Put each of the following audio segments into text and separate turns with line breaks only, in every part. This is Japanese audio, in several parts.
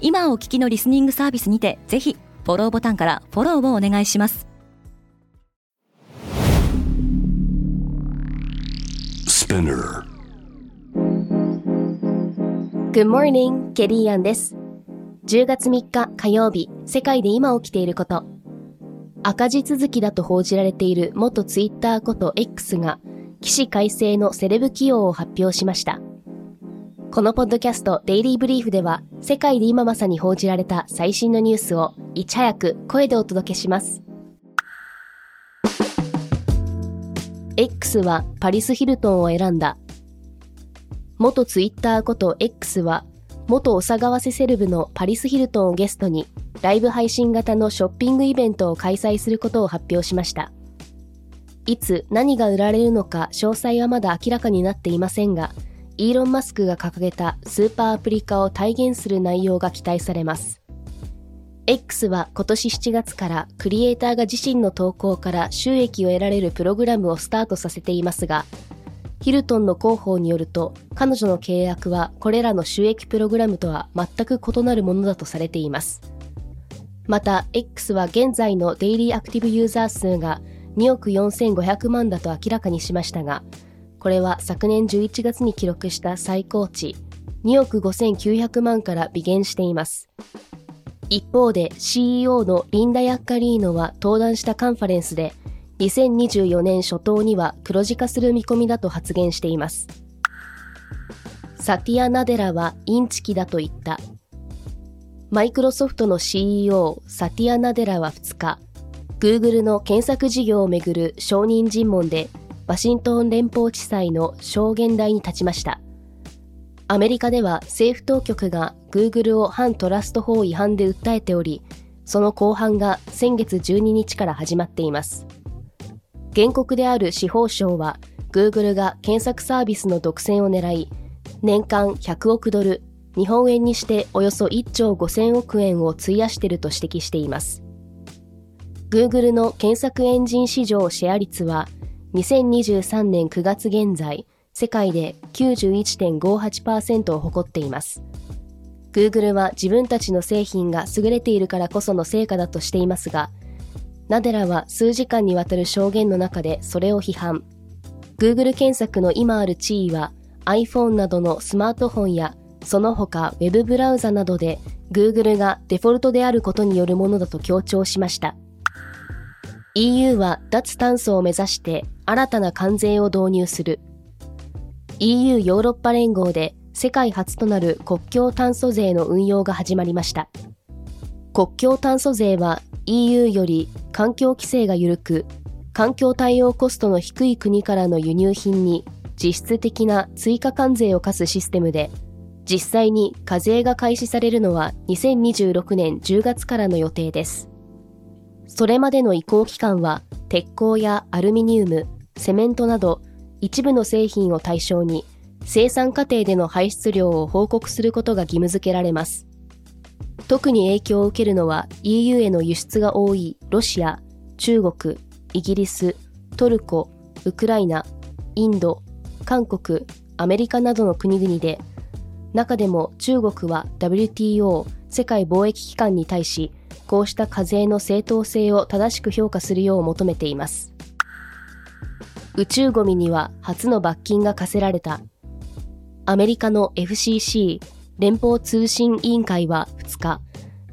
今お聞きのリスニングサービスにてぜひフォローボタンからフォローをお願いします
Spinner.
Good morning, ケリーアンです。10月3日火曜日、世界で今起きていること。赤字続きだと報じられている元ツイッターこと X が、起死改正のセレブ起用を発表しました。このポッドキャストデイリーブリーフでは、世界で今まさに報じられた最新のニュースをいち早く声でお届けします。X はパリス・ヒルトンを選んだ。元ツイッターこと X は、元お騒がせセレブのパリス・ヒルトンをゲストに、ライブ配信型のショッピングイベントを開催することを発表しました。いつ何が売られるのか詳細はまだ明らかになっていませんが、イーロン・マスクが掲げたスーパーアプリ化を体現する内容が期待されます。X は今年7月からクリエイターが自身の投稿から収益を得られるプログラムをスタートさせていますが、ヒルトンの広報によると、彼女の契約はこれらの収益プログラムとは全く異なるものだとされています。また、X は現在のデイリーアクティブユーザー数が2億4500万だと明らかにしましたが、これは昨年11月に記録した最高値2億5900万から微減しています。一方で CEO のリンダ・ヤッカリーノは登壇したカンファレンスで2024年初頭には黒字化する見込みだと発言しています。サティア・ナデラはインチキだと言った。マイクロソフトの CEO サティア・ナデラは2日、Google の検索事業をめぐる証人尋問でワシントン連邦地裁の証言台に立ちました。アメリカでは政府当局が Google を反トラスト法違反で訴えており、その公判が先月12日から始まっています。原告である司法省は、Google が検索サービスの独占を狙い、年間100億ドル、日本円にしておよそ1兆5000億円を費やしていると指摘しています。Google の検索エンジン市場シェア率は、2023年9月現在、世界で91.58%を誇っています。Google は自分たちの製品が優れているからこその成果だとしていますが、ナデラは数時間にわたる証言の中でそれを批判。Google 検索の今ある地位は iPhone などのスマートフォンやその他 Web ブラウザなどで Google がデフォルトであることによるものだと強調しました。EU は脱炭素を目指して新たな関税を導入する。EU ヨーロッパ連合で世界初となる国境炭素税の運用が始まりました。国境炭素税は EU より環境規制が緩く、環境対応コストの低い国からの輸入品に実質的な追加関税を課すシステムで、実際に課税が開始されるのは2026年10月からの予定です。それまでの移行期間は鉄鋼やアルミニウム、セメントなど一部の製品を対象に生産過程での排出量を報告することが義務付けられます。特に影響を受けるのは EU への輸出が多いロシア、中国、イギリス、トルコ、ウクライナ、インド、韓国、アメリカなどの国々で、中でも中国は WTO 世界貿易機関に対し、こうした課税の正当性を正しく評価するよう求めています。宇宙ゴミには初の罰金が課せられた。アメリカの FCC 連邦通信委員会は2日、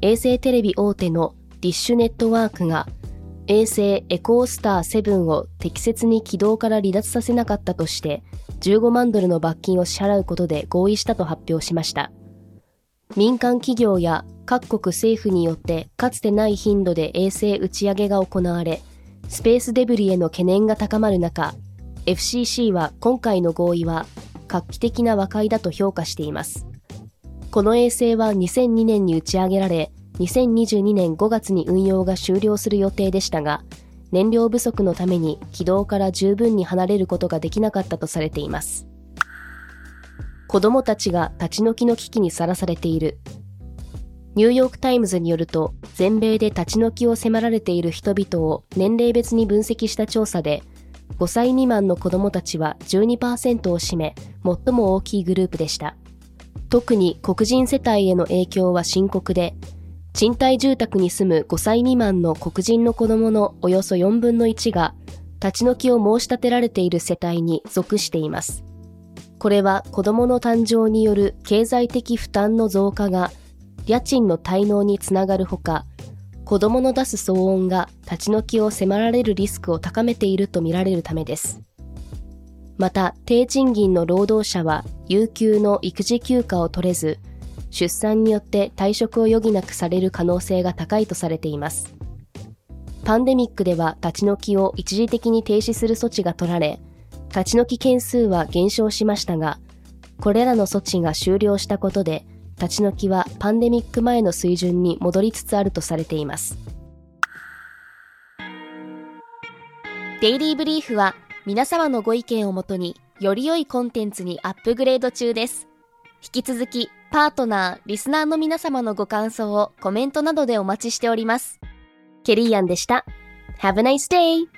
衛星テレビ大手のディッシュネットワークが衛星エコースター7を適切に軌道から離脱させなかったとして15万ドルの罰金を支払うことで合意したと発表しました。民間企業や各国政府によってかつてない頻度で衛星打ち上げが行われ、スペースデブリへの懸念が高まる中、FCC は今回の合意は画期的な和解だと評価しています。この衛星は2002年に打ち上げられ、2022年5月に運用が終了する予定でしたが、燃料不足のために軌道から十分に離れることができなかったとされています。子供たちが立ち退きの危機にさらされている。ニューヨークタイムズによると、全米で立ち退きを迫られている人々を年齢別に分析した調査で、5歳未満の子供たちは12%を占め、最も大きいグループでした。特に黒人世帯への影響は深刻で、賃貸住宅に住む5歳未満の黒人の子供のおよそ4分の1が、立ち退きを申し立てられている世帯に属しています。これは子供の誕生による経済的負担の増加が家賃の滞納につながるほか、子供の出す騒音が立ち退きを迫られるリスクを高めているとみられるためです。また、低賃金の労働者は有給の育児休暇を取れず、出産によって退職を余儀なくされる可能性が高いとされています。パンデミックでは立ち退きを一時的に停止する措置が取られ、立ち退き件数は減少しましたが、これらの措置が終了したことで、立ち退きはパンデミック前の水準に戻りつつあるとされています。
デイリーブリーフは皆様のご意見をもとにより良いコンテンツにアップグレード中です。引き続きパートナー、リスナーの皆様のご感想をコメントなどでお待ちしております。
ケリーアンでした。Have a nice day!